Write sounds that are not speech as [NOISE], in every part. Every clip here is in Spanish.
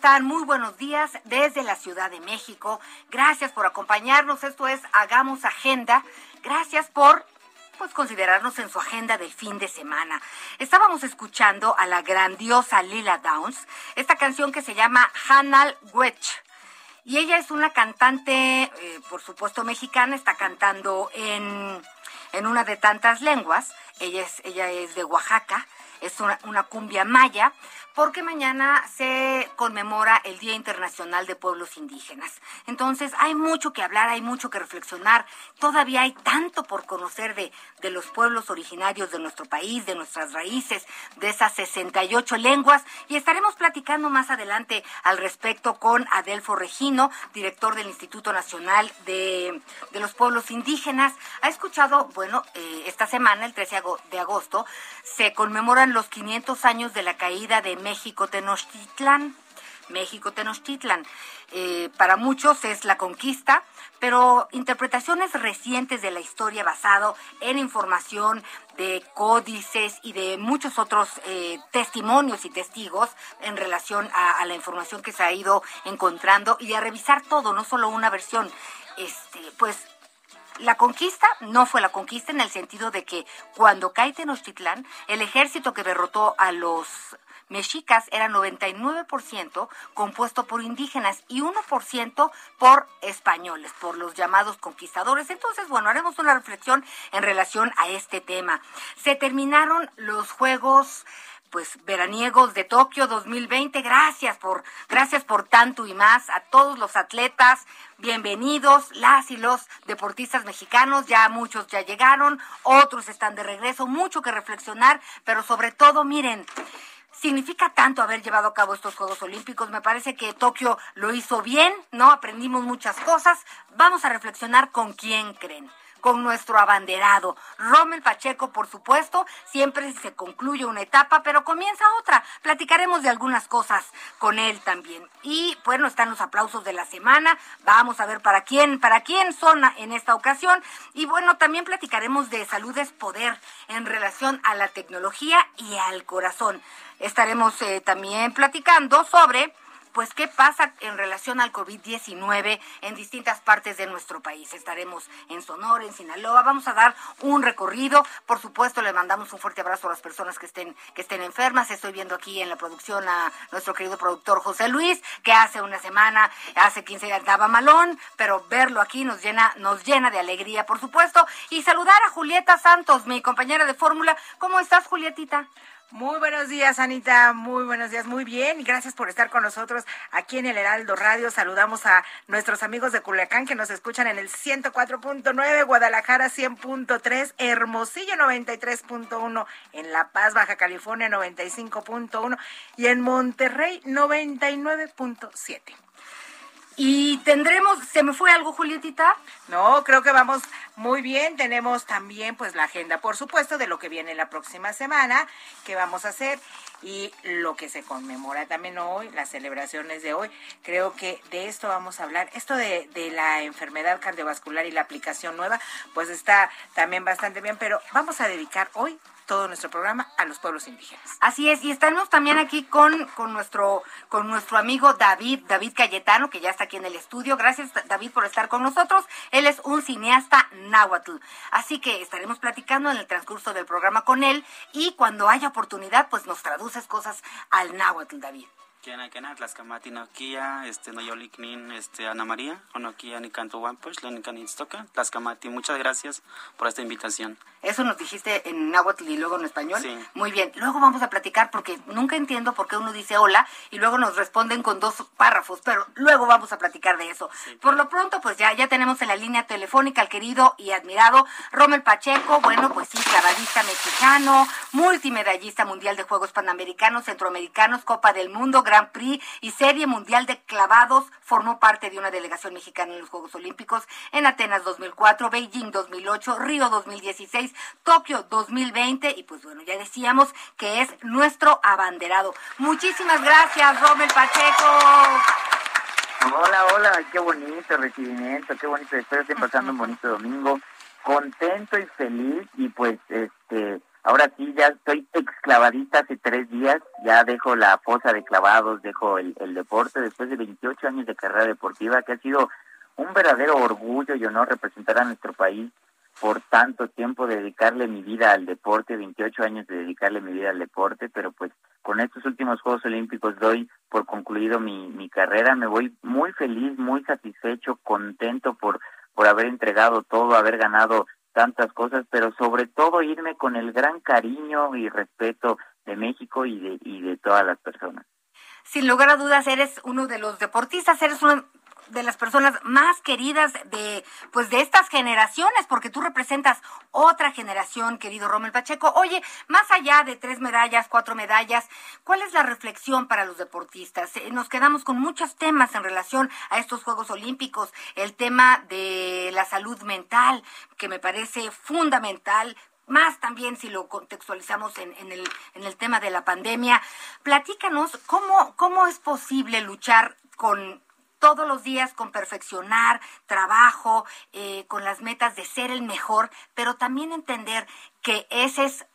Están? Muy buenos días desde la Ciudad de México. Gracias por acompañarnos. Esto es Hagamos Agenda. Gracias por pues considerarnos en su agenda del fin de semana. Estábamos escuchando a la grandiosa Lila Downs, esta canción que se llama Hanal Wetch. Y ella es una cantante, eh, por supuesto mexicana, está cantando en, en una de tantas lenguas. Ella es, ella es de Oaxaca, es una, una cumbia maya, porque mañana se conmemora el Día Internacional de Pueblos Indígenas. Entonces hay mucho que hablar, hay mucho que reflexionar, todavía hay tanto por conocer de, de los pueblos originarios de nuestro país, de nuestras raíces, de esas 68 lenguas, y estaremos platicando más adelante al respecto con Adelfo Regino, director del Instituto Nacional de, de los Pueblos Indígenas. Ha escuchado, bueno, eh, esta semana, el 13 ago- de agosto, se conmemoran los 500 años de la caída de México Tenochtitlán. México Tenochtitlan. Eh, para muchos es la conquista, pero interpretaciones recientes de la historia basado en información de códices y de muchos otros eh, testimonios y testigos en relación a, a la información que se ha ido encontrando y a revisar todo, no solo una versión. Este, pues la conquista no fue la conquista en el sentido de que cuando cae Tenochtitlán, el ejército que derrotó a los mexicas era 99% compuesto por indígenas y 1% por españoles, por los llamados conquistadores. Entonces, bueno, haremos una reflexión en relación a este tema. Se terminaron los Juegos pues veraniegos de Tokio 2020. Gracias por gracias por tanto y más a todos los atletas. Bienvenidos las y los deportistas mexicanos. Ya muchos ya llegaron, otros están de regreso, mucho que reflexionar, pero sobre todo, miren, significa tanto haber llevado a cabo estos Juegos Olímpicos. Me parece que Tokio lo hizo bien, ¿no? Aprendimos muchas cosas. Vamos a reflexionar con quién creen con nuestro abanderado. Rommel Pacheco, por supuesto, siempre se concluye una etapa, pero comienza otra. Platicaremos de algunas cosas con él también. Y bueno, están los aplausos de la semana. Vamos a ver para quién, para quién son en esta ocasión. Y bueno, también platicaremos de salud es poder en relación a la tecnología y al corazón. Estaremos eh, también platicando sobre pues qué pasa en relación al COVID-19 en distintas partes de nuestro país. Estaremos en Sonora, en Sinaloa, vamos a dar un recorrido. Por supuesto, le mandamos un fuerte abrazo a las personas que estén que estén enfermas. Estoy viendo aquí en la producción a nuestro querido productor José Luis, que hace una semana, hace 15 días daba malón, pero verlo aquí nos llena nos llena de alegría, por supuesto, y saludar a Julieta Santos, mi compañera de fórmula. ¿Cómo estás, Julietita? Muy buenos días, Anita. Muy buenos días. Muy bien. Gracias por estar con nosotros aquí en el Heraldo Radio. Saludamos a nuestros amigos de Culiacán que nos escuchan en el 104.9, Guadalajara 100.3, Hermosillo 93.1, en La Paz, Baja California 95.1 y en Monterrey 99.7. Y tendremos, ¿se me fue algo, Julietita? No, creo que vamos muy bien. Tenemos también pues la agenda, por supuesto, de lo que viene la próxima semana, que vamos a hacer y lo que se conmemora también hoy, las celebraciones de hoy. Creo que de esto vamos a hablar. Esto de, de la enfermedad cardiovascular y la aplicación nueva, pues está también bastante bien, pero vamos a dedicar hoy todo nuestro programa a los pueblos indígenas. Así es, y estamos también aquí con, con, nuestro, con nuestro amigo David, David Cayetano, que ya está aquí en el estudio. Gracias, David, por estar con nosotros. Él es un cineasta náhuatl. Así que estaremos platicando en el transcurso del programa con él y cuando haya oportunidad, pues nos traduces cosas al náhuatl, David. Kena kena tlaxkamati nokia, este noyoliknin, este Ana María, onokia ni canto wampush, toca, tlaxkamati. Muchas gracias por esta invitación. Eso nos dijiste en náhuatl y luego en español. Sí. Muy bien. Luego vamos a platicar porque nunca entiendo por qué uno dice hola y luego nos responden con dos párrafos, pero luego vamos a platicar de eso. Por lo pronto, pues ya, ya tenemos en la línea telefónica al querido y admirado Rommel Pacheco, bueno, pues sí, clavadista mexicano, multimedallista mundial de Juegos Panamericanos, Centroamericanos, Copa del Mundo, Grand Prix y Serie Mundial de Clavados. Formó parte de una delegación mexicana en los Juegos Olímpicos en Atenas 2004, Beijing 2008, Río 2016, Tokio 2020 y pues bueno, ya decíamos que es nuestro abanderado. Muchísimas gracias, Rommel Pacheco. Hola, hola, qué bonito recibimiento, qué bonito, espero estén pasando un bonito domingo, contento y feliz y pues este, ahora sí ya estoy exclavadita hace tres días, ya dejo la fosa de clavados, dejo el, el deporte después de 28 años de carrera deportiva que ha sido un verdadero orgullo y honor representar a nuestro país por tanto tiempo dedicarle mi vida al deporte, 28 años de dedicarle mi vida al deporte, pero pues con estos últimos Juegos Olímpicos doy por concluido mi, mi carrera, me voy muy feliz, muy satisfecho, contento por, por haber entregado todo, haber ganado tantas cosas, pero sobre todo irme con el gran cariño y respeto de México y de, y de todas las personas. Sin lugar a dudas, eres uno de los deportistas, eres uno de las personas más queridas de pues de estas generaciones porque tú representas otra generación querido Rommel Pacheco oye más allá de tres medallas cuatro medallas cuál es la reflexión para los deportistas Eh, nos quedamos con muchos temas en relación a estos Juegos Olímpicos el tema de la salud mental que me parece fundamental más también si lo contextualizamos en, en el, en el tema de la pandemia. Platícanos cómo, cómo es posible luchar con todos los días con perfeccionar, trabajo, eh, con las metas de ser el mejor, pero también entender que ese es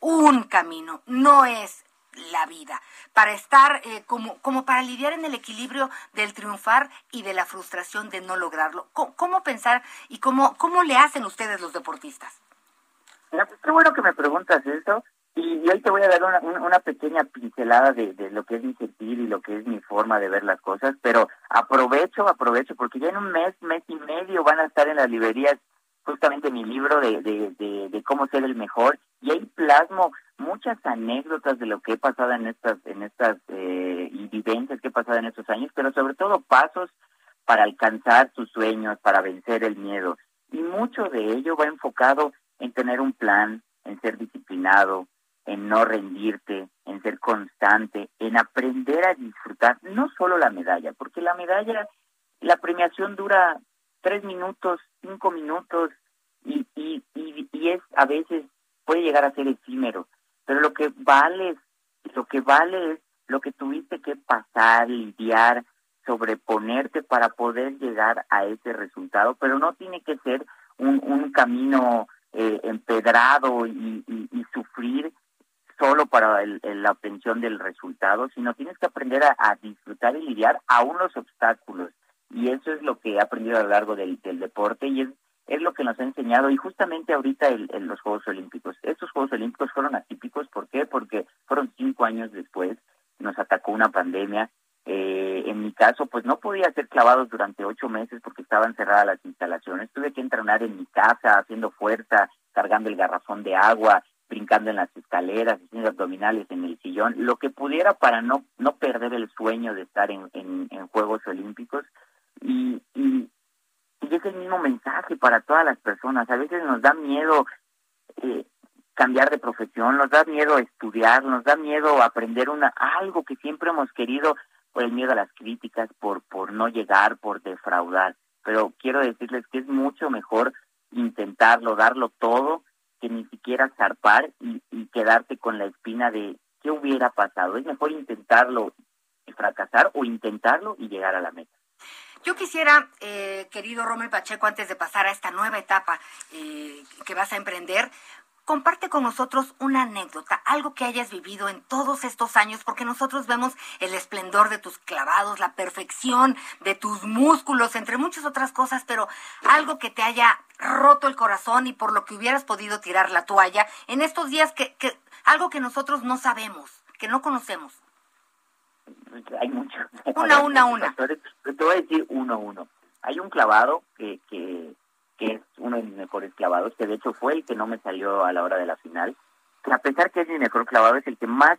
un camino, no es la vida, para estar eh, como, como para lidiar en el equilibrio del triunfar y de la frustración de no lograrlo. ¿Cómo, pensar y cómo, cómo le hacen ustedes los deportistas? Pues qué bueno que me preguntas eso. Y, hoy te voy a dar una, una, una pequeña pincelada de, de lo que es mi sentir y lo que es mi forma de ver las cosas, pero aprovecho, aprovecho, porque ya en un mes, mes y medio van a estar en las librerías justamente mi libro de, de, de, de cómo ser el mejor, y ahí plasmo muchas anécdotas de lo que he pasado en estas, en estas eh, y vivencias que he pasado en estos años, pero sobre todo pasos para alcanzar tus sueños, para vencer el miedo. Y mucho de ello va enfocado en tener un plan, en ser disciplinado, en no rendirte, en ser constante, en aprender a disfrutar no solo la medalla, porque la medalla, la premiación dura tres minutos, cinco minutos y, y, y, y es a veces puede llegar a ser efímero, pero lo que vale, lo que vale es lo que tuviste que pasar, lidiar, sobreponerte para poder llegar a ese resultado, pero no tiene que ser un, un camino eh, empedrado y, y, y sufrir solo para el, la obtención del resultado, sino tienes que aprender a, disfrutar y lidiar aún los obstáculos. Y eso es lo que he aprendido a lo largo del, deporte y es, es lo que nos ha enseñado. Y justamente ahorita en los Juegos Olímpicos, estos Juegos Olímpicos fueron atípicos. ¿Por qué? Porque fueron cinco años después, nos atacó una pandemia. Eh, en mi caso, pues no podía hacer clavados durante ocho meses porque estaban cerradas las instalaciones. Tuve que entrenar en mi casa, haciendo fuerza, cargando el garrafón de agua, brincando en las escaleras, haciendo abdominales en el sillón, lo que pudiera para no, no perder el sueño de estar en, en, Juegos Olímpicos. Y, y, es el mismo mensaje para todas las personas. A veces nos da miedo eh, cambiar de profesión, nos da miedo estudiar, nos da miedo aprender una algo que siempre hemos querido por el miedo a las críticas, por por no llegar, por defraudar. Pero quiero decirles que es mucho mejor intentarlo, darlo todo, que ni siquiera zarpar y, y quedarte con la espina de qué hubiera pasado. Es mejor intentarlo y fracasar o intentarlo y llegar a la meta. Yo quisiera, eh, querido Romel Pacheco, antes de pasar a esta nueva etapa eh, que vas a emprender, comparte con nosotros una anécdota, algo que hayas vivido en todos estos años, porque nosotros vemos el esplendor de tus clavados, la perfección de tus músculos, entre muchas otras cosas, pero algo que te haya roto el corazón y por lo que hubieras podido tirar la toalla en estos días que, que algo que nosotros no sabemos, que no conocemos. Hay mucho. Una, una, una. [LAUGHS] Te voy a decir uno, uno. Hay un clavado que, que que es uno de mis mejores clavados, que de hecho fue el que no me salió a la hora de la final, que a pesar que es mi mejor clavado, es el que más,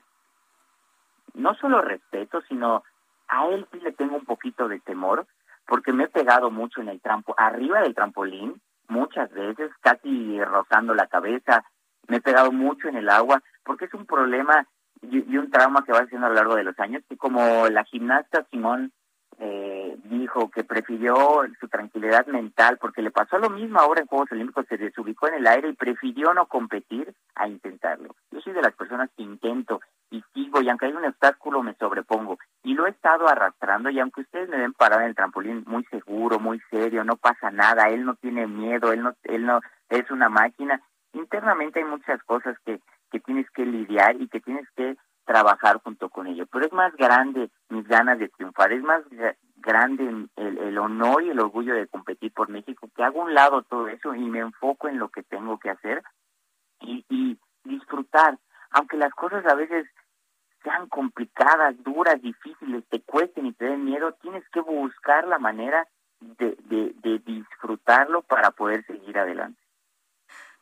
no solo respeto, sino a él sí le tengo un poquito de temor, porque me he pegado mucho en el trampo, arriba del trampolín, muchas veces, casi rozando la cabeza, me he pegado mucho en el agua, porque es un problema y, un trauma que va haciendo a lo largo de los años, que como la gimnasta Simón eh, dijo que prefirió su tranquilidad mental porque le pasó lo mismo ahora en Juegos Olímpicos, se desubicó en el aire y prefirió no competir a intentarlo. Yo soy de las personas que intento y sigo y aunque hay un obstáculo me sobrepongo y lo he estado arrastrando y aunque ustedes me ven parado en el trampolín muy seguro, muy serio, no pasa nada, él no tiene miedo, él no, él no es una máquina, internamente hay muchas cosas que, que tienes que lidiar y que tienes que trabajar junto con ello. Pero es más grande mis ganas de triunfar, es más grande el, el, honor y el orgullo de competir por México, que hago un lado todo eso y me enfoco en lo que tengo que hacer y, y disfrutar, aunque las cosas a veces sean complicadas, duras, difíciles, te cuesten y te den miedo, tienes que buscar la manera de, de, de disfrutarlo para poder seguir adelante.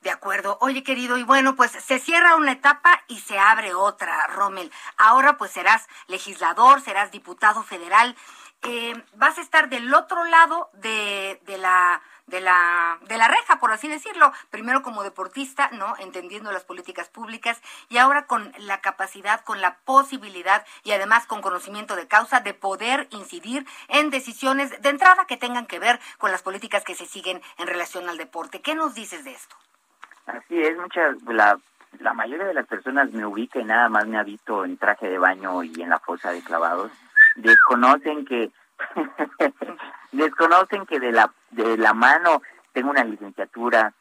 De acuerdo. Oye, querido, y bueno, pues se cierra una etapa y se abre otra, Rommel. Ahora pues serás legislador, serás diputado federal. Eh, vas a estar del otro lado de, de la de la de la reja, por así decirlo, primero como deportista, ¿no? entendiendo las políticas públicas y ahora con la capacidad, con la posibilidad y además con conocimiento de causa de poder incidir en decisiones de entrada que tengan que ver con las políticas que se siguen en relación al deporte. ¿Qué nos dices de esto? Así es, mucha, la, la mayoría de las personas me ubica y nada más me ha visto en traje de baño y en la fosa de clavados. Desconocen que, [LAUGHS] desconocen que de la, de la mano tengo una licenciatura,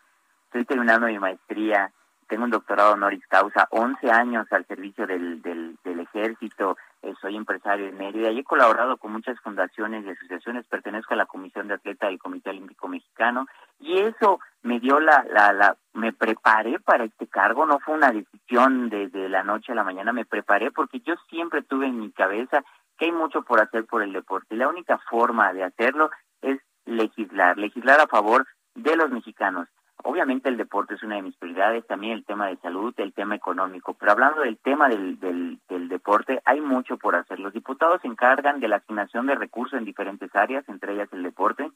estoy terminando mi maestría, tengo un doctorado honoris causa, 11 años al servicio del, del, ejército, eh, soy empresario en Mérida y he colaborado con muchas fundaciones y asociaciones, pertenezco a la Comisión de Atleta del Comité Olímpico Mexicano y eso me dio la, la, la, me preparé para este cargo, no fue una decisión de, de la noche a la mañana, me preparé porque yo siempre tuve en mi cabeza que hay mucho por hacer por el deporte y la única forma de hacerlo es legislar, legislar a favor de los mexicanos. Obviamente el deporte es una de mis prioridades, también el tema de salud, el tema económico, pero hablando del tema del, del, deporte, hay mucho por hacer. Los diputados se encargan de la asignación de recursos en diferentes áreas, entre ellas el deporte,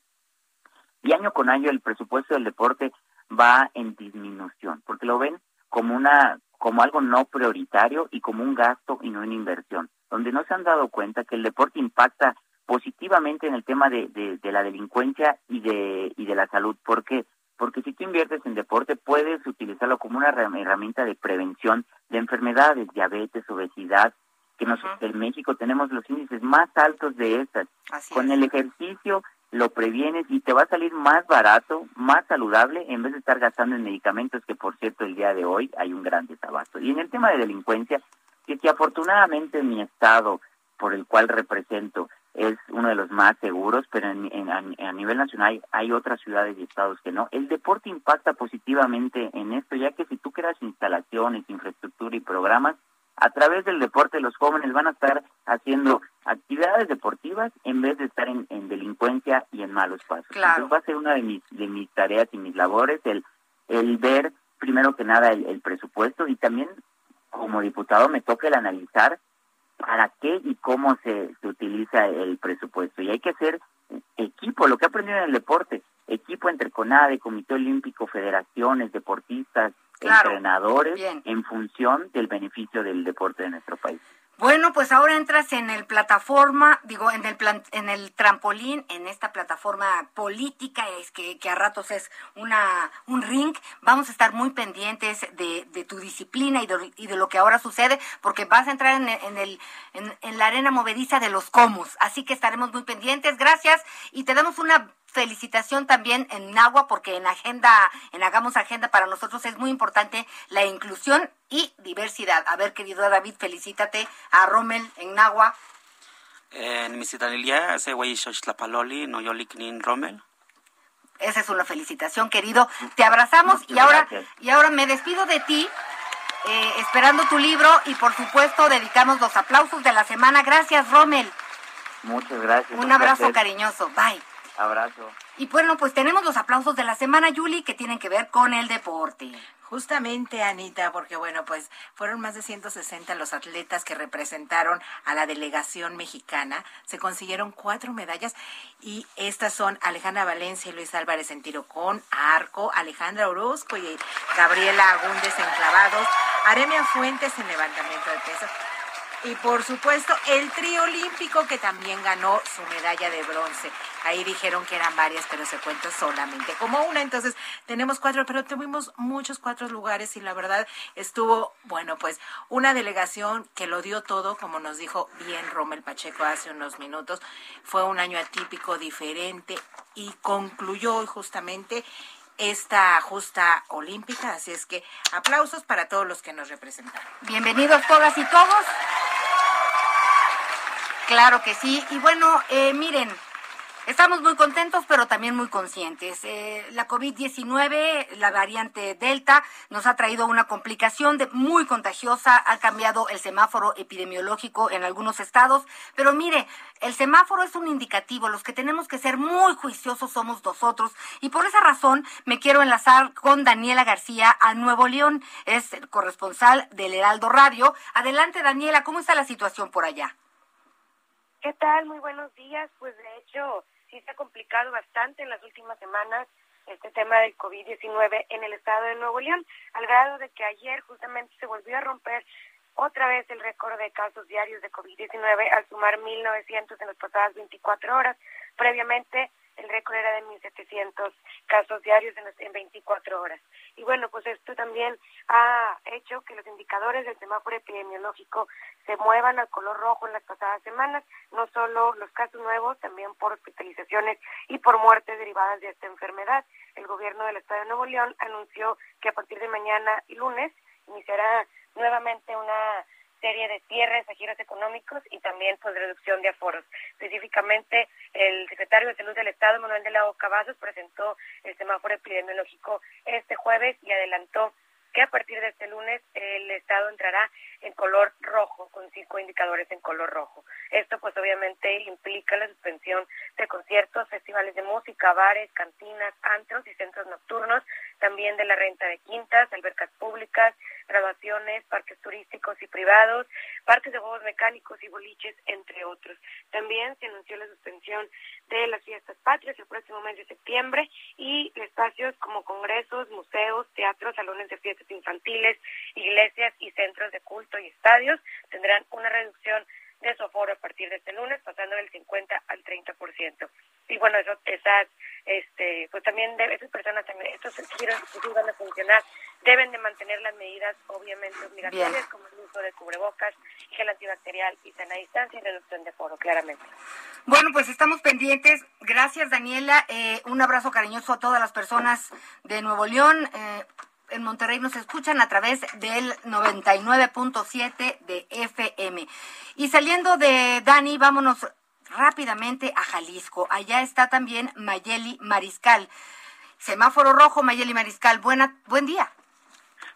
y año con año el presupuesto del deporte va en disminución, porque lo ven como una como algo no prioritario y como un gasto y no una inversión, donde no se han dado cuenta que el deporte impacta positivamente en el tema de, de, de la delincuencia y de, y de la salud. ¿Por qué? Porque si tú inviertes en deporte puedes utilizarlo como una herramienta de prevención de enfermedades, diabetes, obesidad, que nosotros en México tenemos los índices más altos de estas. Con el ejercicio lo previenes y te va a salir más barato, más saludable, en vez de estar gastando en medicamentos, que por cierto el día de hoy hay un gran desabasto. Y en el tema de delincuencia, que, que afortunadamente mi estado, por el cual represento, es uno de los más seguros, pero en, a, nivel nacional hay, otras ciudades y estados que no. El deporte impacta positivamente en esto, ya que si tú creas instalaciones, infraestructura y programas, a través del deporte los jóvenes van a estar haciendo actividades deportivas en vez de estar en, delincuencia y en malos pasos. Claro. va a ser una de mis, de mis tareas y mis labores el, el ver primero que nada el, el presupuesto y también como diputado me toca el analizar para qué y cómo se, se utiliza el presupuesto. Y hay que hacer equipo, lo que he aprendido en el deporte, equipo entre CONADE, Comité Olímpico, federaciones, deportistas, Claro. entrenadores, Bien. en función del beneficio del deporte de nuestro país. Bueno, pues ahora entras en el plataforma, digo, en el plan, en el trampolín, en esta plataforma política, es que, a ratos es una un ring. Vamos a estar muy pendientes de, de tu disciplina y de, y de lo que ahora sucede, porque vas a entrar en el en, en la arena movediza de los comos. Así que estaremos muy pendientes. Gracias y te damos una felicitación también en Nagua, porque en agenda, en Hagamos Agenda para nosotros es muy importante la inclusión y diversidad. A ver, querido David, felicítate a Rommel en Nagua. En Misitalilia, ese güey Xochtlapaloli, no Yoliknin Rommel. Esa es una felicitación, querido. Te abrazamos y ahora, gracias. y ahora me despido de ti, eh, esperando tu libro y por supuesto dedicamos los aplausos de la semana. Gracias, Rommel. Muchas gracias. Un abrazo placer. cariñoso. Bye. Abrazo. Y bueno, pues tenemos los aplausos de la semana, Julie, que tienen que ver con el deporte. Justamente, Anita, porque bueno, pues fueron más de 160 los atletas que representaron a la delegación mexicana. Se consiguieron cuatro medallas y estas son Alejandra Valencia y Luis Álvarez en tiro con arco, Alejandra Orozco y Gabriela Agúndez en clavados, Aremia Fuentes en levantamiento de pesas. Y por supuesto, el trío olímpico que también ganó su medalla de bronce. Ahí dijeron que eran varias, pero se cuenta solamente como una. Entonces, tenemos cuatro, pero tuvimos muchos cuatro lugares y la verdad estuvo, bueno, pues una delegación que lo dio todo, como nos dijo bien Rommel Pacheco hace unos minutos. Fue un año atípico, diferente y concluyó justamente esta justa olímpica. Así es que aplausos para todos los que nos representaron. Bienvenidos todas y todos. Claro que sí. Y bueno, eh, miren, estamos muy contentos, pero también muy conscientes. Eh, la COVID-19, la variante Delta, nos ha traído una complicación de, muy contagiosa. Ha cambiado el semáforo epidemiológico en algunos estados. Pero mire, el semáforo es un indicativo. Los que tenemos que ser muy juiciosos somos nosotros. Y por esa razón me quiero enlazar con Daniela García a Nuevo León. Es el corresponsal del Heraldo Radio. Adelante, Daniela, ¿cómo está la situación por allá? ¿Qué tal? Muy buenos días. Pues de hecho, sí se ha complicado bastante en las últimas semanas este tema del COVID-19 en el estado de Nuevo León, al grado de que ayer justamente se volvió a romper otra vez el récord de casos diarios de COVID-19 al sumar 1.900 en las pasadas 24 horas. Previamente el récord era de 1.700 casos diarios en, las- en 24 horas. Y bueno, pues esto también ha hecho que los indicadores del semáforo epidemiológico se muevan al color rojo en las pasadas semanas, no solo los casos nuevos, también por hospitalizaciones y por muertes derivadas de esta enfermedad. El gobierno del Estado de Nuevo León anunció que a partir de mañana y lunes iniciará nuevamente una serie de cierres a giros económicos y también pues reducción de aforos. Específicamente, el secretario de Salud del Estado, Manuel de la Oca Vasos, presentó el semáforo epidemiológico este jueves y adelantó que a partir de este lunes el Estado entrará en color rojo, con cinco indicadores en color rojo. Esto pues obviamente implica la suspensión de conciertos, festivales de música, bares, cantinas, antros y centros nocturnos, también de la renta de quintas, albercas públicas, graduaciones, parques turísticos y privados, parques de juegos mecánicos y boliches, entre otros. También se anunció la suspensión de las fiestas patrias el próximo mes de septiembre y espacios como congresos, museos, teatros, salones de fiestas infantiles, iglesias y centros de culto y estadios tendrán una reducción de su aforo a partir de este lunes, pasando del 50 al 30%. Y bueno, eso, esas, este, pues también esas personas, también, estos giros que van a funcionar, deben de mantener las medidas obviamente obligatorias, Bien. como el uso de cubrebocas, gel antibacterial y sana distancia y reducción de aforo, claramente. Bueno, pues estamos pendientes. Gracias, Daniela. Eh, un abrazo cariñoso a todas las personas de Nuevo León. Eh, en Monterrey nos escuchan a través del 99.7 de FM. Y saliendo de Dani, vámonos rápidamente a Jalisco. Allá está también Mayeli Mariscal. Semáforo rojo, Mayeli Mariscal. Buena, buen día.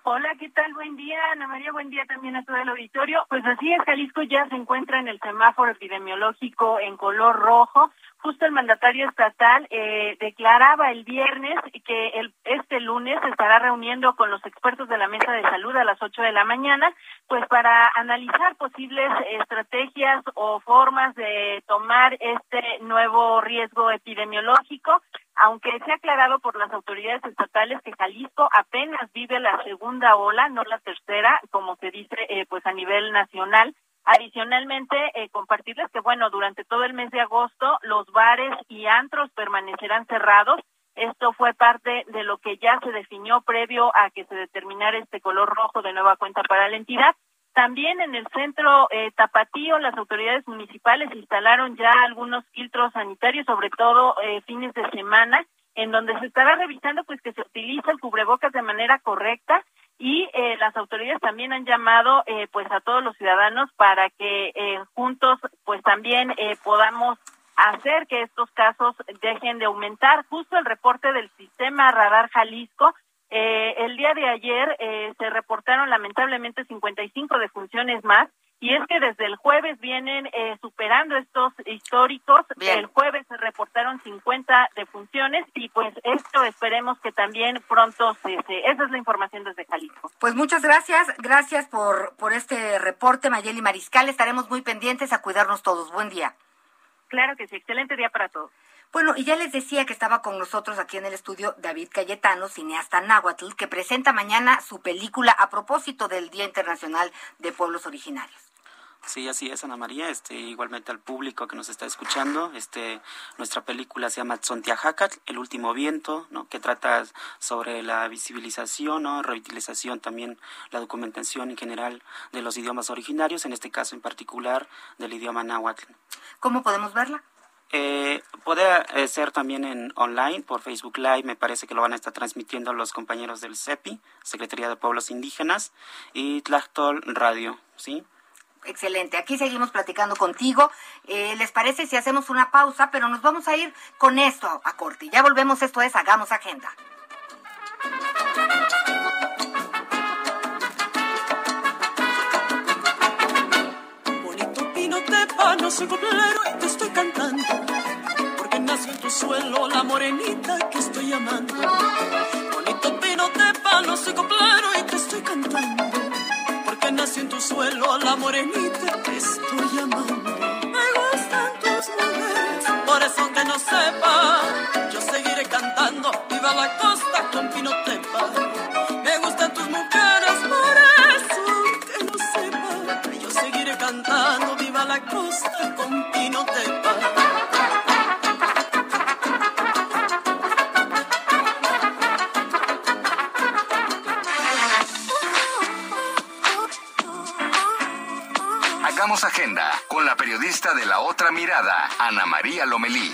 Hola, ¿qué tal? Buen día, Ana María, buen día también a todo el auditorio. Pues así es, Jalisco ya se encuentra en el semáforo epidemiológico en color rojo. Justo el mandatario estatal eh, declaraba el viernes que el, este lunes se estará reuniendo con los expertos de la mesa de salud a las 8 de la mañana, pues para analizar posibles estrategias o formas de tomar este nuevo riesgo epidemiológico aunque se ha aclarado por las autoridades estatales que Jalisco apenas vive la segunda ola, no la tercera, como se dice eh, pues a nivel nacional. Adicionalmente, eh, compartirles que, bueno, durante todo el mes de agosto los bares y antros permanecerán cerrados. Esto fue parte de lo que ya se definió previo a que se determinara este color rojo de nueva cuenta para la entidad. También en el centro eh, Tapatío, las autoridades municipales instalaron ya algunos filtros sanitarios, sobre todo eh, fines de semana, en donde se estará revisando pues que se utiliza el cubrebocas de manera correcta y eh, las autoridades también han llamado eh, pues a todos los ciudadanos para que eh, juntos pues también eh, podamos hacer que estos casos dejen de aumentar. Justo el reporte del sistema Radar Jalisco eh, el día de ayer eh, se reportaron lamentablemente 55 defunciones más y es que desde el jueves vienen eh, superando estos históricos. Bien. El jueves se reportaron 50 defunciones y pues esto esperemos que también pronto se, se- Esa es la información desde Jalisco. Pues muchas gracias, gracias por, por este reporte, Mayeli Mariscal. Estaremos muy pendientes a cuidarnos todos. Buen día. Claro que sí, excelente día para todos. Bueno, y ya les decía que estaba con nosotros aquí en el estudio David Cayetano, cineasta náhuatl, que presenta mañana su película a propósito del Día Internacional de Pueblos Originarios. Sí, así es, Ana María. Este, igualmente al público que nos está escuchando, este, nuestra película se llama Tzontiajacat, El último viento, ¿no? que trata sobre la visibilización, ¿no? revitalización, también la documentación en general de los idiomas originarios, en este caso en particular del idioma náhuatl. ¿Cómo podemos verla? Eh, puede eh, ser también en online, por Facebook Live, me parece que lo van a estar transmitiendo los compañeros del CEPI, Secretaría de Pueblos Indígenas, y Tlactol Radio, ¿sí? Excelente, aquí seguimos platicando contigo. Eh, ¿Les parece si hacemos una pausa? Pero nos vamos a ir con esto a, corte. Ya volvemos, esto es Hagamos Agenda. Bonito pino te pano, soy coplero y te estoy cantando. Porque nació en tu suelo la morenita que estoy amando. Bonito pino te pano, soy coplero y te estoy cantando. En tu suelo la morenita que estoy amando. Me gustan tus mujeres, por eso aunque no sepa, yo seguiré cantando. Viva la costa con pino tepa. Me gustan tus mujeres, por eso que no sepa, yo seguiré cantando. Viva la costa con pino periodista de la otra mirada, Ana María Lomelí.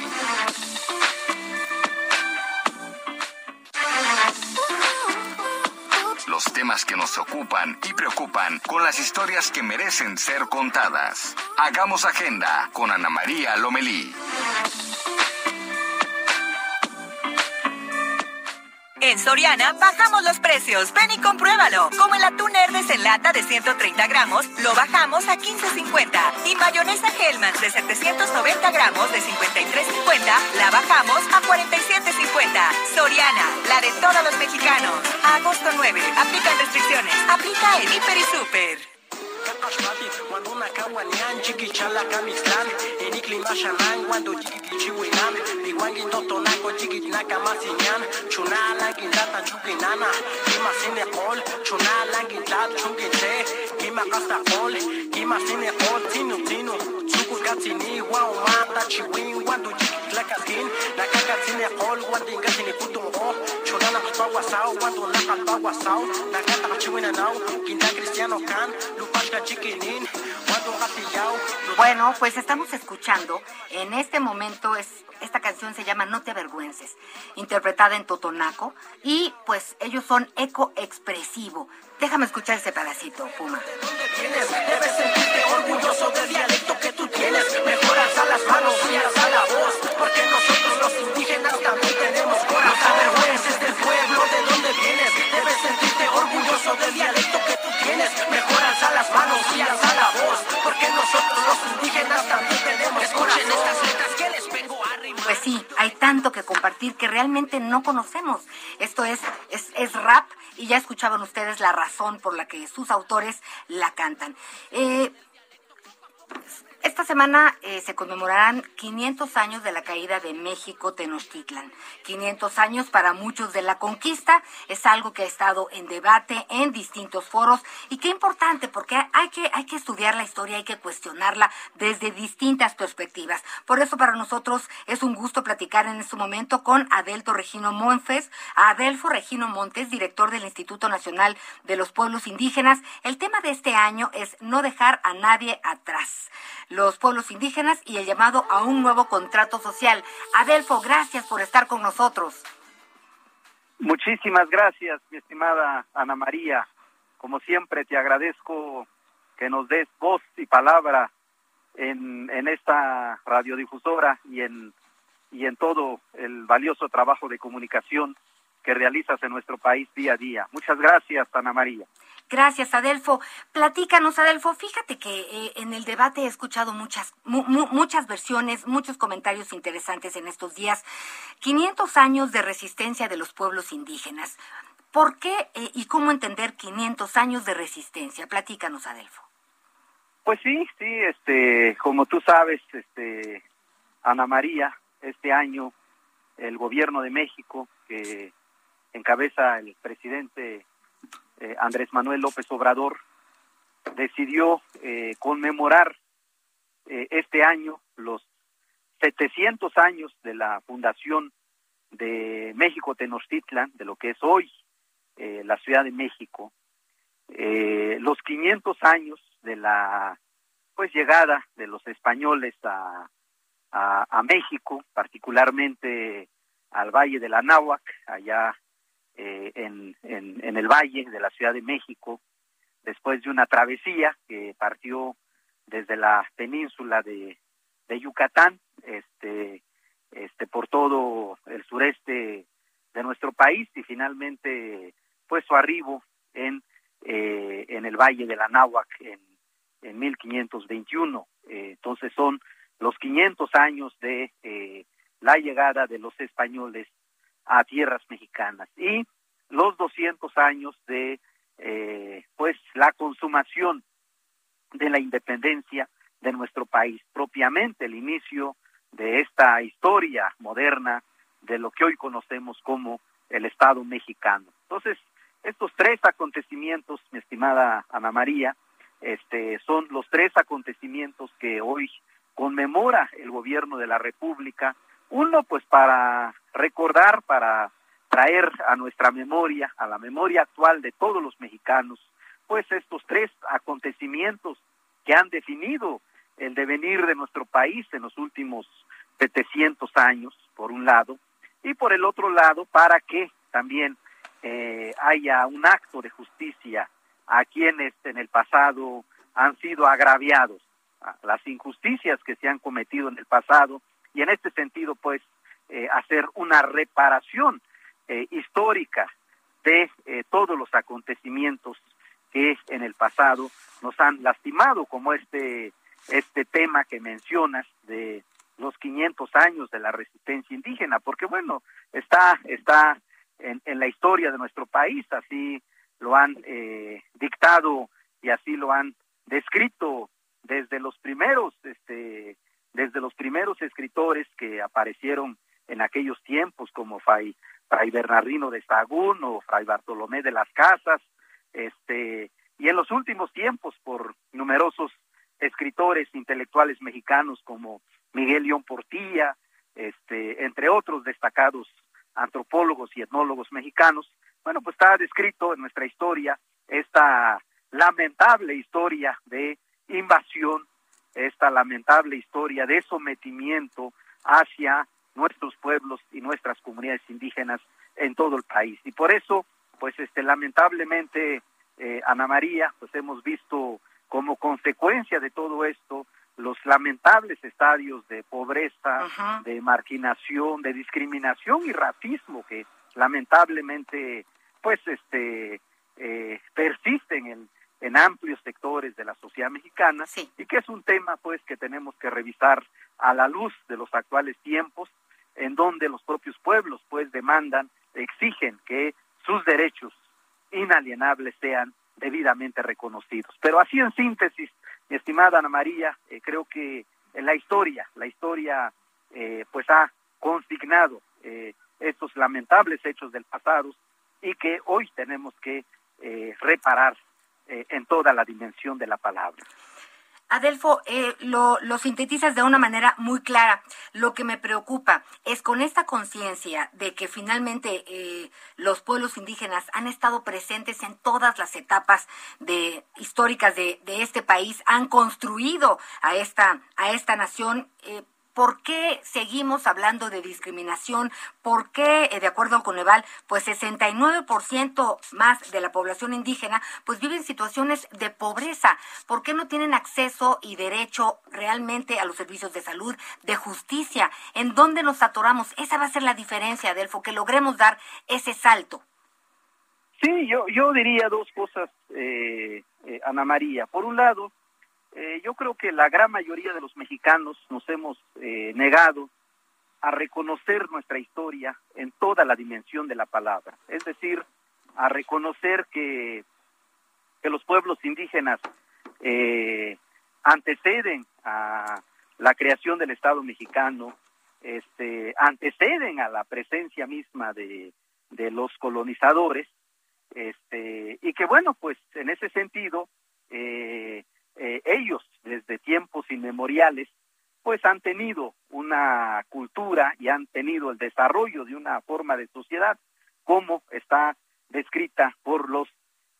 Los temas que nos ocupan y preocupan con las historias que merecen ser contadas. Hagamos agenda con Ana María Lomelí. En Soriana bajamos los precios. Ven y compruébalo. Como el atún Hermes en lata de 130 gramos, lo bajamos a 15.50. Y mayonesa Hellmann's de 790 gramos de 53.50, la bajamos a 47.50. Soriana, la de todos los mexicanos. Agosto 9. Aplican restricciones. Aplica en Hiper y Super. Kichiwinan, iguangin totonako, chiki naka masinyan, chuna langin data chukinana, kima sine kol, chuna langin dat chukinte, kima kasta kol, kima sine kol, tinu tinu, chuku katsini, wao mata chiwin, cuando chiki tlakaskin, nakaka sine kol, cuando ingasini putumbo, chuna nakapawasao, cuando nakapawasao, nakata kachiwinanao, kinda cristiano kan, lupashka chiquinin, cuando gatillao, Bueno, pues estamos escuchando. En este momento es esta canción se llama No te avergüences, interpretada en Totonaco y pues ellos son eco expresivo. Déjame escuchar ese pedacito, Puma. debes sentirte orgulloso del dialecto que tú tienes. Realmente no conocemos. Esto es, es, es rap y ya escuchaban ustedes la razón por la que sus autores la cantan. Eh, esta semana eh, se conmemorarán 500 años de la caída de México Tenochtitlan. 500 años para muchos de la conquista es algo que ha estado en debate en distintos foros y qué importante porque hay que hay que estudiar la historia, hay que cuestionarla desde distintas perspectivas. Por eso para nosotros es un gusto platicar en este momento con Adelto Regino Montes, Adelfo Regino Montes, director del Instituto Nacional de los Pueblos Indígenas. El tema de este año es no dejar a nadie atrás los pueblos indígenas y el llamado a un nuevo contrato social. Adelfo, gracias por estar con nosotros. Muchísimas gracias, mi estimada Ana María. Como siempre, te agradezco que nos des voz y palabra en, en esta radiodifusora y en, y en todo el valioso trabajo de comunicación que realizas en nuestro país día a día. Muchas gracias, Ana María. Gracias, Adelfo. Platícanos, Adelfo. Fíjate que eh, en el debate he escuchado muchas, muchas versiones, muchos comentarios interesantes en estos días. 500 años de resistencia de los pueblos indígenas. ¿Por qué eh, y cómo entender 500 años de resistencia? Platícanos, Adelfo. Pues sí, sí, este, como tú sabes, este, Ana María, este año el gobierno de México, que encabeza el presidente eh, Andrés Manuel López Obrador, decidió eh, conmemorar eh, este año los 700 años de la fundación de México Tenochtitlan, de lo que es hoy la Ciudad de México, los 500 años de la pues llegada de los españoles a, a, México, particularmente al Valle de la Náhuac, allá eh, en, en, el valle de la Ciudad de México, después de una travesía que partió desde la península de, de Yucatán, este, este, por todo el sureste de nuestro país y finalmente pues su arribo en, eh, en el Valle de la Náhuac en, en 1521. Eh, entonces son los 500 años de eh, la llegada de los españoles a tierras mexicanas. Y los 200 años de eh, pues la consumación de la independencia de nuestro país. Propiamente el inicio de esta historia moderna de lo que hoy conocemos como el Estado mexicano. Entonces, estos tres acontecimientos, mi estimada Ana María, este, son los tres acontecimientos que hoy conmemora el gobierno de la República. Uno, pues para recordar, para traer a nuestra memoria, a la memoria actual de todos los mexicanos, pues estos tres acontecimientos que han definido el devenir de nuestro país en los últimos 700 años, por un lado, y por el otro lado, para que también eh, haya un acto de justicia a quienes en el pasado han sido agraviados, las injusticias que se han cometido en el pasado y en este sentido, pues, eh, hacer una reparación eh, histórica de eh, todos los acontecimientos que en el pasado nos han lastimado, como este este tema que mencionas de los 500 años de la resistencia indígena, porque bueno, está está en, en la historia de nuestro país, así lo han dictado y así lo han descrito desde los primeros este desde los primeros escritores que aparecieron en aquellos tiempos como Fray, Fray Bernardino de Sagún o Fray Bartolomé de las Casas, este, y en los últimos tiempos por numerosos escritores intelectuales mexicanos como Miguel León Portilla, este, entre otros destacados antropólogos y etnólogos mexicanos, bueno, pues está descrito en nuestra historia esta lamentable historia de invasión esta lamentable historia de sometimiento hacia nuestros pueblos y nuestras comunidades indígenas en todo el país. Y por eso, pues este lamentablemente, eh, Ana María, pues hemos visto como consecuencia de todo esto los lamentables estadios de pobreza, de marginación, de discriminación y racismo que lamentablemente pues este eh, persisten en, en amplios sectores de la sociedad mexicana y que es un tema pues que tenemos que revisar a la luz de los actuales tiempos en donde los propios pueblos pues demandan, exigen que sus derechos inalienables sean debidamente reconocidos. Pero así en síntesis, mi estimada Ana María, eh, creo que la historia, la historia eh, pues ha consignado eh, estos lamentables hechos del pasado y que hoy tenemos que reparar en toda la dimensión de la palabra. Adelfo, eh, lo, lo, sintetizas de una manera muy clara. Lo que me preocupa es con esta conciencia de que finalmente eh, los pueblos indígenas han estado presentes en todas las etapas de, históricas de, de este país, han construido a esta, a esta nación. Eh, ¿Por qué seguimos hablando de discriminación? ¿Por qué, eh, de acuerdo con Eval, pues 69% más de la población indígena pues vive en situaciones de pobreza? ¿Por qué no tienen acceso y derecho realmente a los servicios de salud, de justicia? ¿En dónde nos atoramos? Esa va a ser la diferencia, Adelfo, que logremos dar ese salto. Sí, yo, yo diría dos cosas, eh, eh, Ana María. Por un lado, eh, yo creo que la gran mayoría de los mexicanos nos hemos eh, negado a reconocer nuestra historia en toda la dimensión de la palabra, es decir, a reconocer que, los pueblos indígenas eh, anteceden a la creación del Estado mexicano, este, anteceden a la presencia misma de, de los colonizadores, este, y que bueno, pues en ese sentido, eh, eh, ellos desde tiempos inmemoriales pues han tenido una cultura y han tenido el desarrollo de una forma de sociedad como está descrita por los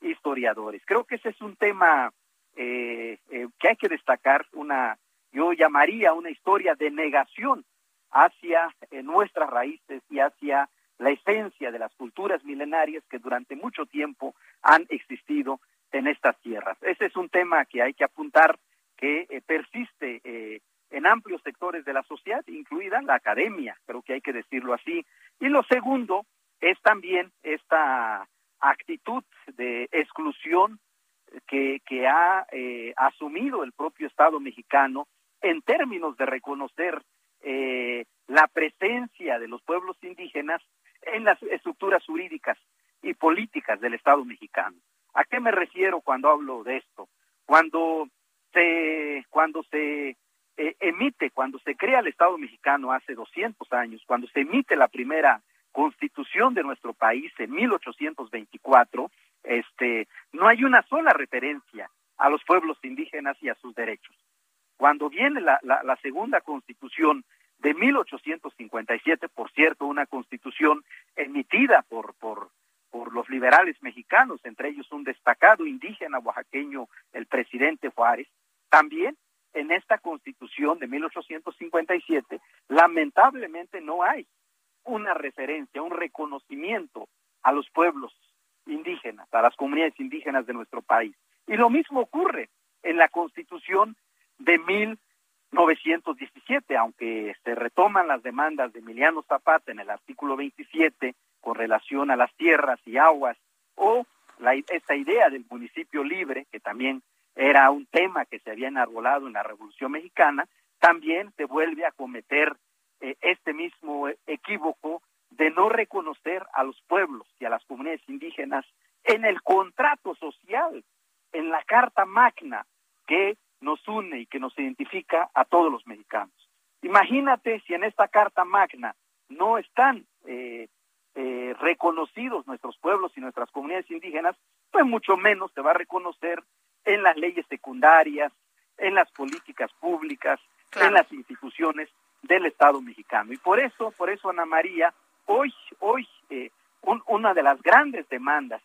historiadores. Creo que ese es un tema eh, eh, que hay que destacar, una, yo llamaría una historia de negación hacia nuestras raíces y hacia la esencia de las culturas milenarias que durante mucho tiempo han existido en estas tierras. Ese es un tema que hay que apuntar que eh, persiste eh, en amplios sectores de la sociedad, incluida la academia, creo que hay que decirlo así. Y lo segundo es también esta actitud de exclusión que, ha eh, asumido el propio Estado mexicano en términos de reconocer la presencia de los pueblos indígenas en las estructuras jurídicas y políticas del Estado mexicano. ¿A qué me refiero cuando hablo de esto? Cuando se, cuando se eh, emite, cuando se crea el Estado mexicano hace 200 años, cuando se emite la primera constitución de nuestro país en 1824, este, no hay una sola referencia a los pueblos indígenas y a sus derechos. Cuando viene la, la, la segunda constitución de 1857, por cierto, una constitución emitida por, por por los liberales mexicanos, entre ellos un destacado indígena oaxaqueño, el presidente Juárez, también en esta constitución de 1857, lamentablemente no hay una referencia, un reconocimiento a los pueblos indígenas, a las comunidades indígenas de nuestro país. Y lo mismo ocurre en la constitución de 1917, aunque se retoman las demandas de Emiliano Zapata en el artículo 27 con relación a las tierras y aguas, o la, esta idea del municipio libre, que también era un tema que se había enarbolado en la Revolución Mexicana, también se vuelve a cometer eh, este mismo equívoco de no reconocer a los pueblos y a las comunidades indígenas en el contrato social, en la Carta Magna que nos une y que nos identifica a todos los mexicanos. Imagínate si en esta Carta Magna no están eh, eh, reconocidos nuestros pueblos y nuestras comunidades indígenas, pues mucho menos se va a reconocer en las leyes secundarias, en las políticas públicas, en las instituciones del Estado mexicano. Y por eso, por eso Ana María, hoy, hoy eh, una de las grandes demandas,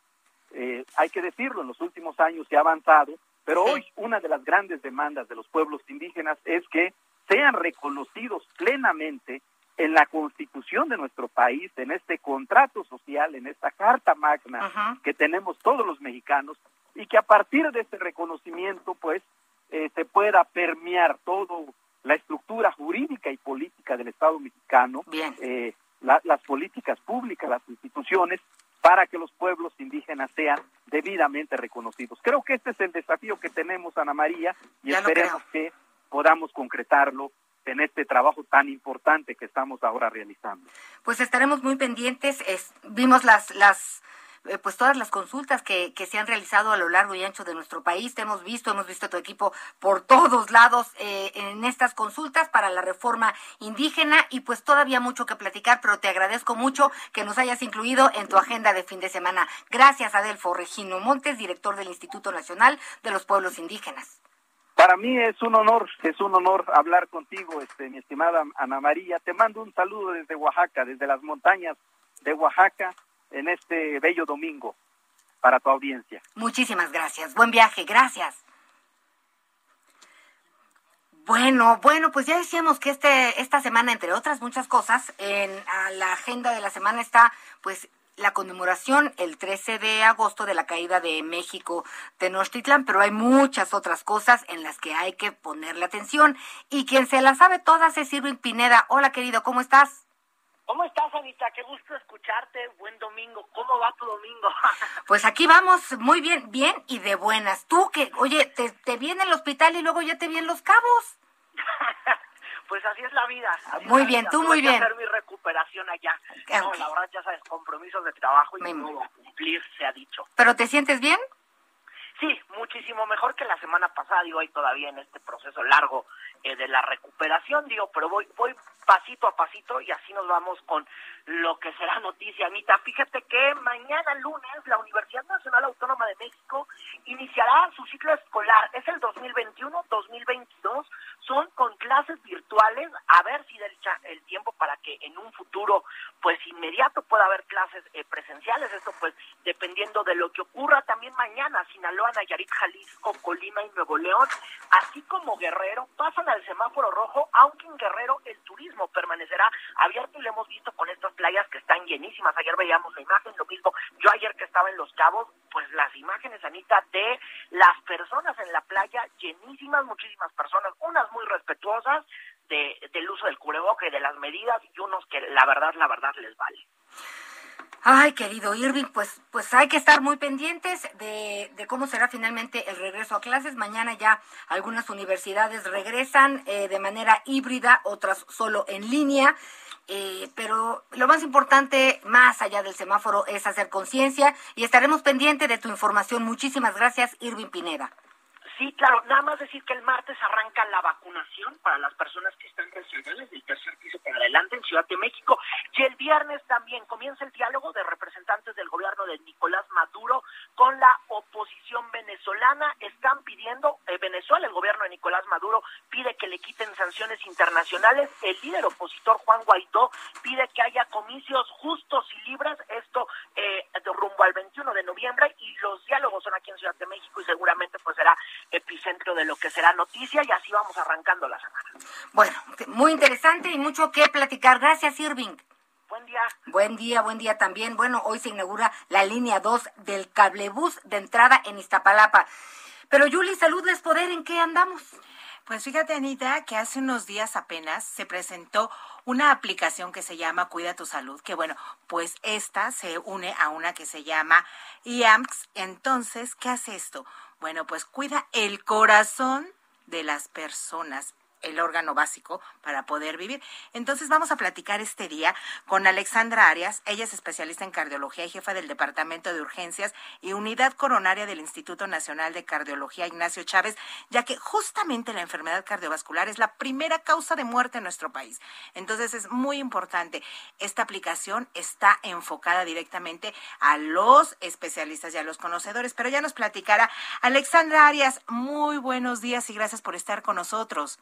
eh, hay que decirlo, en los últimos años se ha avanzado, pero hoy una de las grandes demandas de los pueblos indígenas es que sean reconocidos plenamente en la constitución de nuestro país, en este contrato social, en esta carta magna que tenemos todos los mexicanos y que a partir de ese reconocimiento pues eh, se pueda permear todo la estructura jurídica y política del Estado mexicano, eh, las políticas públicas, las instituciones, para que los pueblos indígenas sean debidamente reconocidos. Creo que este es el desafío que tenemos, Ana María, y esperemos que podamos concretarlo en este trabajo tan importante que estamos ahora realizando. Pues estaremos muy pendientes. Es, vimos las, las eh, pues todas las consultas que, que se han realizado a lo largo y ancho de nuestro país. Te hemos visto, hemos visto a tu equipo por todos lados eh, en estas consultas para la reforma indígena y pues todavía mucho que platicar, pero te agradezco mucho que nos hayas incluido en tu agenda de fin de semana. Gracias, Adelfo Regino Montes, director del Instituto Nacional de los Pueblos Indígenas. Para mí es un honor, es un honor hablar contigo, este, mi estimada Ana María. Te mando un saludo desde Oaxaca, desde las montañas de Oaxaca en este bello domingo para tu audiencia. Muchísimas gracias. Buen viaje. Gracias. Bueno, bueno, pues ya decíamos que este esta semana, entre otras muchas cosas, en la agenda de la semana está, pues, la conmemoración el 13 de agosto de la caída de México Tenochtitlan, pero hay muchas otras cosas en las que hay que ponerle atención. Y quien se las sabe todas es Irving Pineda. Hola, querido, ¿cómo estás? ¿Cómo estás, Anita? Qué gusto escucharte. Buen domingo. ¿Cómo va tu domingo? [LAUGHS] pues aquí vamos muy bien, bien y de buenas. Tú que, oye, te, te vi en el hospital y luego ya te vi en Los Cabos. [LAUGHS] pues así es la vida. muy bien, tú muy bien. hacer mi recuperación allá. No, la verdad, ya sabes, compromisos de trabajo y no cumplir, se ha dicho. ¿Pero te sientes bien? Sí, muchísimo mejor que la semana pasada, digo, ahí todavía en este proceso largo eh, de la recuperación, digo, pero voy, voy pasito a pasito y así nos vamos con lo que será noticia, Anita. Fíjate que mañana lunes la Universidad Nacional Autónoma de México iniciará su ciclo escolar. Es el 2021-2022. Son con clases virtuales. A ver si da el, tiempo para que en un futuro, pues inmediato, pueda haber clases eh, presenciales. Esto, pues, dependiendo de lo que ocurra también mañana. Sinaloa, Nayarit, Jalisco, Colima y Nuevo León, así como Guerrero, pasan al semáforo rojo, aunque en Guerrero el turismo permanecerá abierto y lo hemos visto con estas playas que están llenísimas. Ayer veíamos la imagen, lo mismo. Yo ayer que estaba en Los Cabos, pues las imágenes, Anita, de las personas en la playa, llenísimas, muchísimas personas, unas muy respetuosas de, del uso del cubreboca y de las medidas y unos que la verdad, la verdad les vale. Ay, querido Irving, pues, pues hay que estar muy pendientes de, de, cómo será finalmente el regreso a clases. Mañana ya algunas universidades regresan eh, de manera híbrida, otras solo en línea. Eh, pero lo más importante, más allá del semáforo, es hacer conciencia y estaremos pendientes de tu información. Muchísimas gracias, Irving Pineda. Sí, claro, nada más decir que el martes arranca la vacunación para las personas que están rezagadas del tercer piso para adelante en Ciudad de México y el viernes también comienza el diálogo de representantes del gobierno de Nicolás Maduro con la oposición venezolana. Están pidiendo, eh, Venezuela, el gobierno de Nicolás Maduro pide que le quiten sanciones internacionales. El líder opositor Juan Guaidó pide que haya comicios justos y libres, esto eh, rumbo al 21 de noviembre y los diálogos son aquí en Ciudad de México y seguramente pues será epicentro de lo que será noticia y así vamos arrancando la semana. Bueno, muy interesante y mucho que platicar. Gracias, Irving. Buen día. Buen día, buen día también. Bueno, hoy se inaugura la línea 2 del cablebús de entrada en Iztapalapa. Pero Yuli, salud es poder, ¿en qué andamos? Pues fíjate, Anita, que hace unos días apenas se presentó una aplicación que se llama Cuida tu Salud, que bueno, pues esta se une a una que se llama IAMX. Entonces, ¿qué hace esto? Bueno, pues cuida el corazón de las personas el órgano básico para poder vivir. Entonces vamos a platicar este día con Alexandra Arias. Ella es especialista en cardiología y jefa del Departamento de Urgencias y Unidad Coronaria del Instituto Nacional de Cardiología Ignacio Chávez, ya que justamente la enfermedad cardiovascular es la primera causa de muerte en nuestro país. Entonces es muy importante. Esta aplicación está enfocada directamente a los especialistas y a los conocedores, pero ya nos platicará Alexandra Arias. Muy buenos días y gracias por estar con nosotros.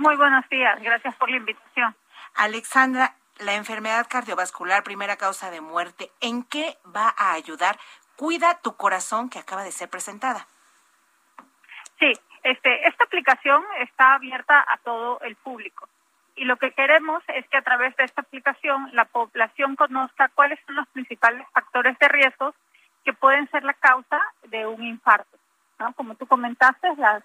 Muy buenos días, gracias por la invitación. Alexandra, la enfermedad cardiovascular, primera causa de muerte, ¿en qué va a ayudar? Cuida tu corazón que acaba de ser presentada. Sí, este, esta aplicación está abierta a todo el público. Y lo que queremos es que a través de esta aplicación la población conozca cuáles son los principales factores de riesgo que pueden ser la causa de un infarto. ¿no? Como tú comentaste, las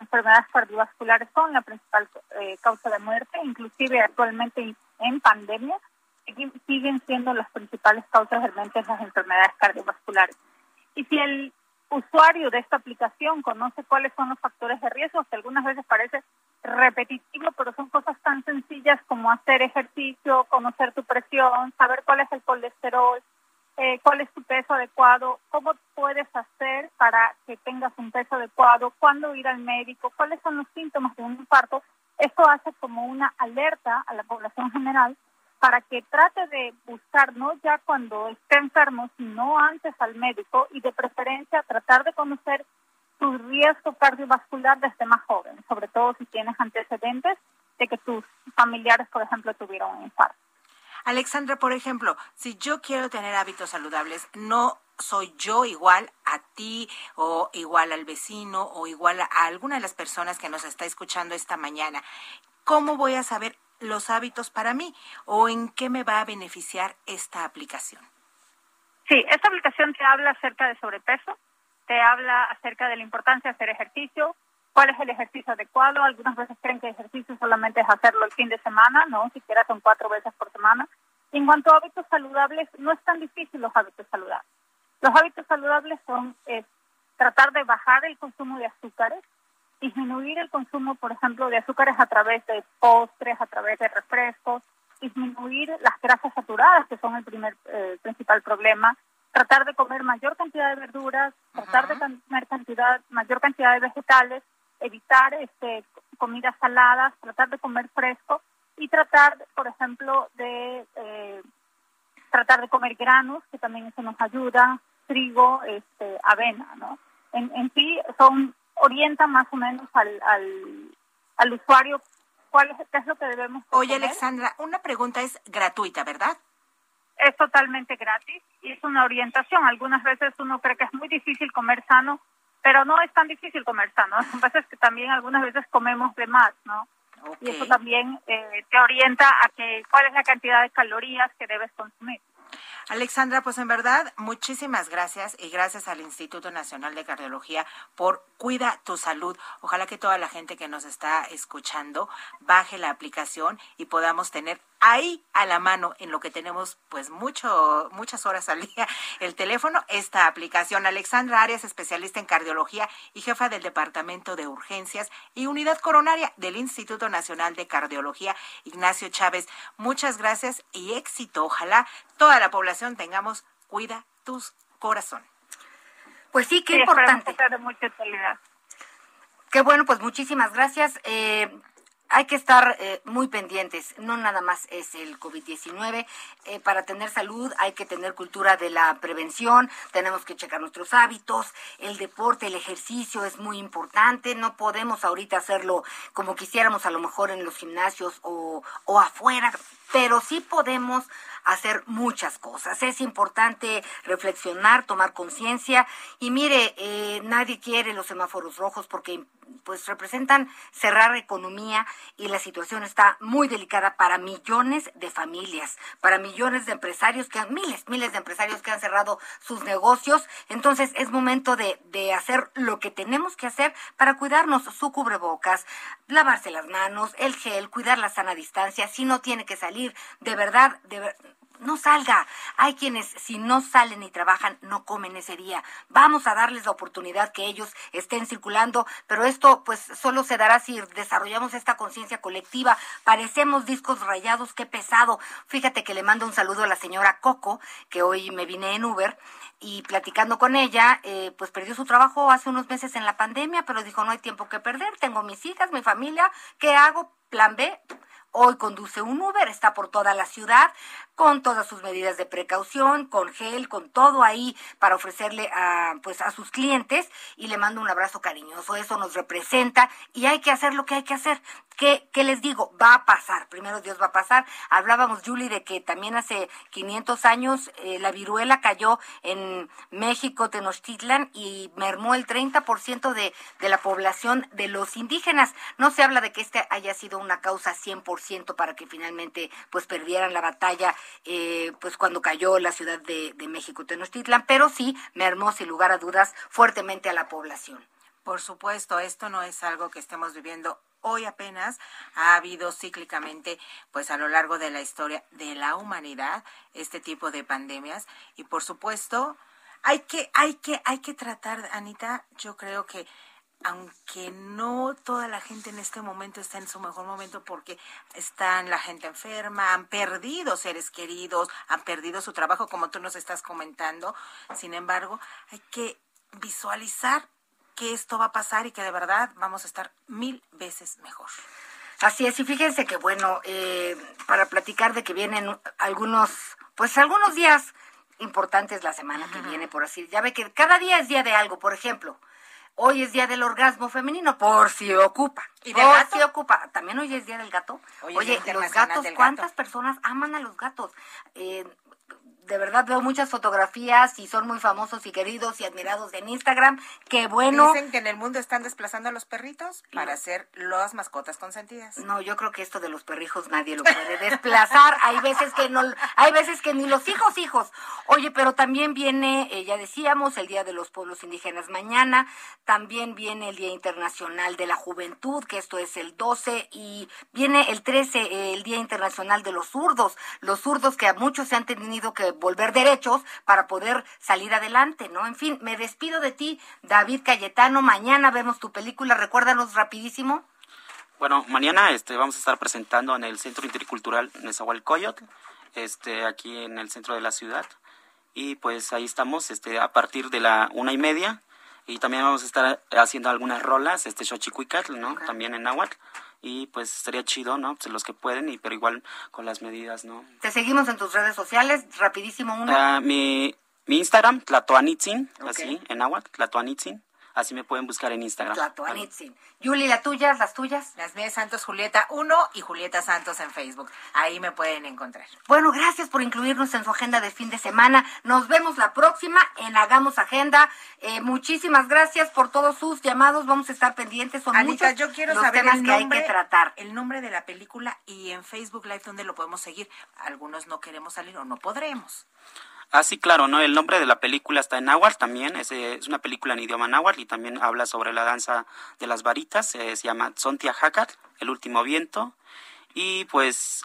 enfermedades cardiovasculares son la principal eh, causa de muerte, inclusive actualmente en pandemia siguen siendo las principales causas de las enfermedades cardiovasculares. Y si el usuario de esta aplicación conoce cuáles son los factores de riesgo, que algunas veces parece repetitivo, pero son cosas tan sencillas como hacer ejercicio, conocer tu presión, saber cuál es el colesterol, eh, cuál es tu peso adecuado, cómo puedes hacer para que tengas un peso adecuado, cuándo ir al médico, cuáles son los síntomas de un infarto. Esto hace como una alerta a la población general para que trate de buscar, no ya cuando esté enfermo, sino antes al médico y de preferencia tratar de conocer tu riesgo cardiovascular desde más joven, sobre todo si tienes antecedentes de que tus familiares, por ejemplo, tuvieron un infarto. Alexandra, por ejemplo, si yo quiero tener hábitos saludables, no soy yo igual a ti o igual al vecino o igual a alguna de las personas que nos está escuchando esta mañana. ¿Cómo voy a saber los hábitos para mí o en qué me va a beneficiar esta aplicación? Sí, esta aplicación te habla acerca de sobrepeso, te habla acerca de la importancia de hacer ejercicio, cuál es el ejercicio adecuado. Algunas veces creen que ejercicio solamente es hacerlo el fin de semana, no, siquiera son cuatro veces por semana. En cuanto a hábitos saludables, no es tan difícil los hábitos saludables. Los hábitos saludables son tratar de bajar el consumo de azúcares, disminuir el consumo, por ejemplo, de azúcares a través de postres, a través de refrescos, disminuir las grasas saturadas, que son el primer eh, principal problema, tratar de comer mayor cantidad de verduras, tratar de comer cantidad, mayor cantidad de vegetales, evitar este, comidas saladas, tratar de comer fresco y tratar, por ejemplo, de eh, tratar de comer granos, que también eso nos ayuda, trigo, este, avena, ¿no? En, en sí, son orienta más o menos al, al, al usuario cuál es, qué es lo que debemos Oye, Alexandra, una pregunta es gratuita, ¿verdad? Es totalmente gratis y es una orientación. Algunas veces uno cree que es muy difícil comer sano, pero no es tan difícil comer sano. Lo que pasa es que también algunas veces comemos de más, ¿no? Y eso también eh, te orienta a que cuál es la cantidad de calorías que debes consumir. Alexandra, pues en verdad, muchísimas gracias y gracias al Instituto Nacional de Cardiología por Cuida tu Salud. Ojalá que toda la gente que nos está escuchando baje la aplicación y podamos tener ahí a la mano en lo que tenemos pues mucho muchas horas al día el teléfono esta aplicación. Alexandra Arias especialista en cardiología y jefa del departamento de urgencias y unidad coronaria del Instituto Nacional de Cardiología Ignacio Chávez. Muchas gracias y éxito. Ojalá toda la población tengamos cuida tus corazón. Pues sí qué importante. de Qué bueno, pues muchísimas gracias. Eh, hay que estar eh, muy pendientes, no nada más es el COVID-19. Eh, para tener salud hay que tener cultura de la prevención, tenemos que checar nuestros hábitos, el deporte, el ejercicio es muy importante, no podemos ahorita hacerlo como quisiéramos a lo mejor en los gimnasios o, o afuera, pero sí podemos hacer muchas cosas. Es importante reflexionar, tomar conciencia y mire, eh, nadie quiere los semáforos rojos porque pues representan cerrar economía y la situación está muy delicada para millones de familias, para millones de empresarios que han, miles, miles de empresarios que han cerrado sus negocios. Entonces es momento de, de hacer lo que tenemos que hacer para cuidarnos, su cubrebocas, lavarse las manos, el gel, cuidar la sana distancia, si no tiene que salir, de verdad, de verdad no salga. Hay quienes si no salen y trabajan no comen ese día. Vamos a darles la oportunidad que ellos estén circulando, pero esto pues solo se dará si desarrollamos esta conciencia colectiva. Parecemos discos rayados, qué pesado. Fíjate que le mando un saludo a la señora Coco, que hoy me vine en Uber y platicando con ella, eh, pues perdió su trabajo hace unos meses en la pandemia, pero dijo no hay tiempo que perder, tengo mis hijas, mi familia, ¿qué hago? Plan B, Hoy conduce un Uber, está por toda la ciudad con todas sus medidas de precaución, con gel, con todo ahí para ofrecerle a pues a sus clientes y le mando un abrazo cariñoso. Eso nos representa y hay que hacer lo que hay que hacer. ¿Qué, qué les digo? Va a pasar. Primero Dios va a pasar. Hablábamos, Julie, de que también hace 500 años eh, la viruela cayó en México, Tenochtitlan, y mermó el 30% de, de la población de los indígenas. No se habla de que este haya sido una causa 100% para que finalmente pues perdieran la batalla eh, pues cuando cayó la ciudad de, de México, Tenochtitlan, pero sí mermó sin lugar a dudas fuertemente a la población. Por supuesto, esto no es algo que estemos viviendo hoy apenas ha habido cíclicamente, pues a lo largo de la historia de la humanidad, este tipo de pandemias. Y por supuesto, hay que, hay que, hay que tratar, Anita, yo creo que aunque no toda la gente en este momento está en su mejor momento porque están la gente enferma, han perdido seres queridos, han perdido su trabajo, como tú nos estás comentando. Sin embargo, hay que visualizar que esto va a pasar y que de verdad vamos a estar mil veces mejor. Así es, y fíjense que bueno, eh, para platicar de que vienen algunos, pues algunos días importantes la semana que viene, por así, ya ve que cada día es día de algo, por ejemplo, hoy es día del orgasmo femenino, por si ocupa. ¿Y por del gato? si ocupa. También hoy es día del gato. Hoy Oye, los gatos, ¿cuántas Gato. personas aman a los gatos? Eh, de verdad veo muchas fotografías y son muy famosos y queridos y admirados en Instagram. Qué bueno. Dicen que en el mundo están desplazando a los perritos para ser las mascotas consentidas. No, yo creo que esto de los perrijos nadie lo puede desplazar. hay veces que no, hay veces que ni los hijos hijos. Oye, pero también viene, eh, ya decíamos, el Día de los Pueblos Indígenas mañana. También viene el Día Internacional de la Juventud, que esto es el 12 y viene el 13, eh, el Día Internacional de los Zurdos. Los zurdos que a muchos se han tenido que volver derechos para poder salir adelante, ¿no? En fin, me despido de ti, David Cayetano. Mañana vemos tu película. Recuérdanos rapidísimo. Bueno, mañana este, vamos a estar presentando en el Centro Intercultural Nezahualcóyotl, este, aquí en el centro de la ciudad. Y pues ahí estamos este, a partir de la una y media. Y también vamos a estar haciendo algunas rolas, este Xochicuicatl, ¿no? También en náhuatl. Y pues estaría chido, ¿no? Pues los que pueden, y pero igual con las medidas, ¿no? Te seguimos en tus redes sociales. Rapidísimo uno. Ah, mi, mi Instagram, Tlatoanitzin, así, en náhuatl, Tlatoanitzin. Así me pueden buscar en Instagram. Yuli, las tuyas, las tuyas. Las mías Santos Julieta 1 y Julieta Santos en Facebook. Ahí me pueden encontrar. Bueno, gracias por incluirnos en su agenda de fin de semana. Nos vemos la próxima en Hagamos Agenda. Eh, muchísimas gracias por todos sus llamados. Vamos a estar pendientes. Son Anita, muchos yo quiero los saber temas el que hay nombre, que tratar. el nombre de la película y en Facebook Live dónde lo podemos seguir. Algunos no queremos salir o no podremos. Ah, sí, claro, ¿no? El nombre de la película está en náhuatl también, es, eh, es una película en idioma náhuatl y también habla sobre la danza de las varitas, eh, se llama Tzontiahacat, El Último Viento, y pues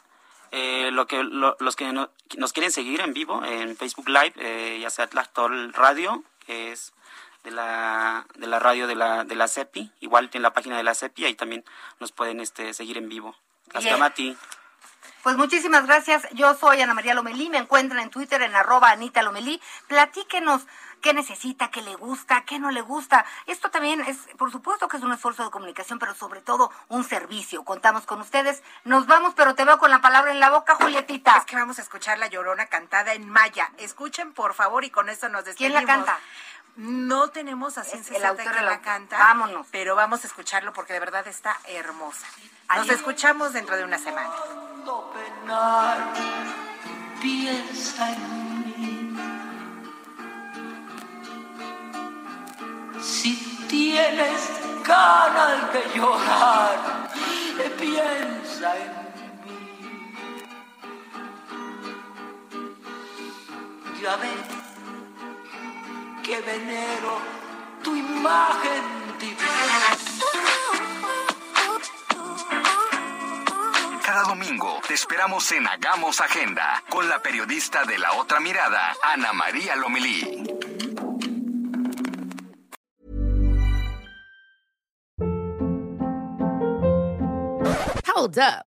eh, lo que lo- los que no- nos quieren seguir en vivo en Facebook Live, eh, ya sea Tlactol Radio, que es de la, de la radio de la, de la CEPI, igual en la página de la CEPI, ahí también nos pueden este, seguir en vivo. Hasta. Mati. Pues muchísimas gracias. Yo soy Ana María Lomelí. Me encuentran en Twitter en arroba Anita Lomelí. Platíquenos qué necesita, qué le gusta, qué no le gusta. Esto también es, por supuesto que es un esfuerzo de comunicación, pero sobre todo un servicio. Contamos con ustedes. Nos vamos, pero te veo con la palabra en la boca, Julietita. Es que vamos a escuchar La Llorona cantada en maya. Escuchen, por favor, y con esto nos ¿Quién despedimos. la canta? No tenemos a ciencia el autor de la- canta. Vámonos. Pero vamos a escucharlo porque de verdad está hermosa. Nos escuchamos dentro de una semana. penar, piensa en mí. Si tienes ganas de llorar, piensa en mí. Ya ves que venero tu imagen divina. Cada domingo te esperamos en Hagamos Agenda con la periodista de la otra mirada, Ana María Lomelí. Hold up.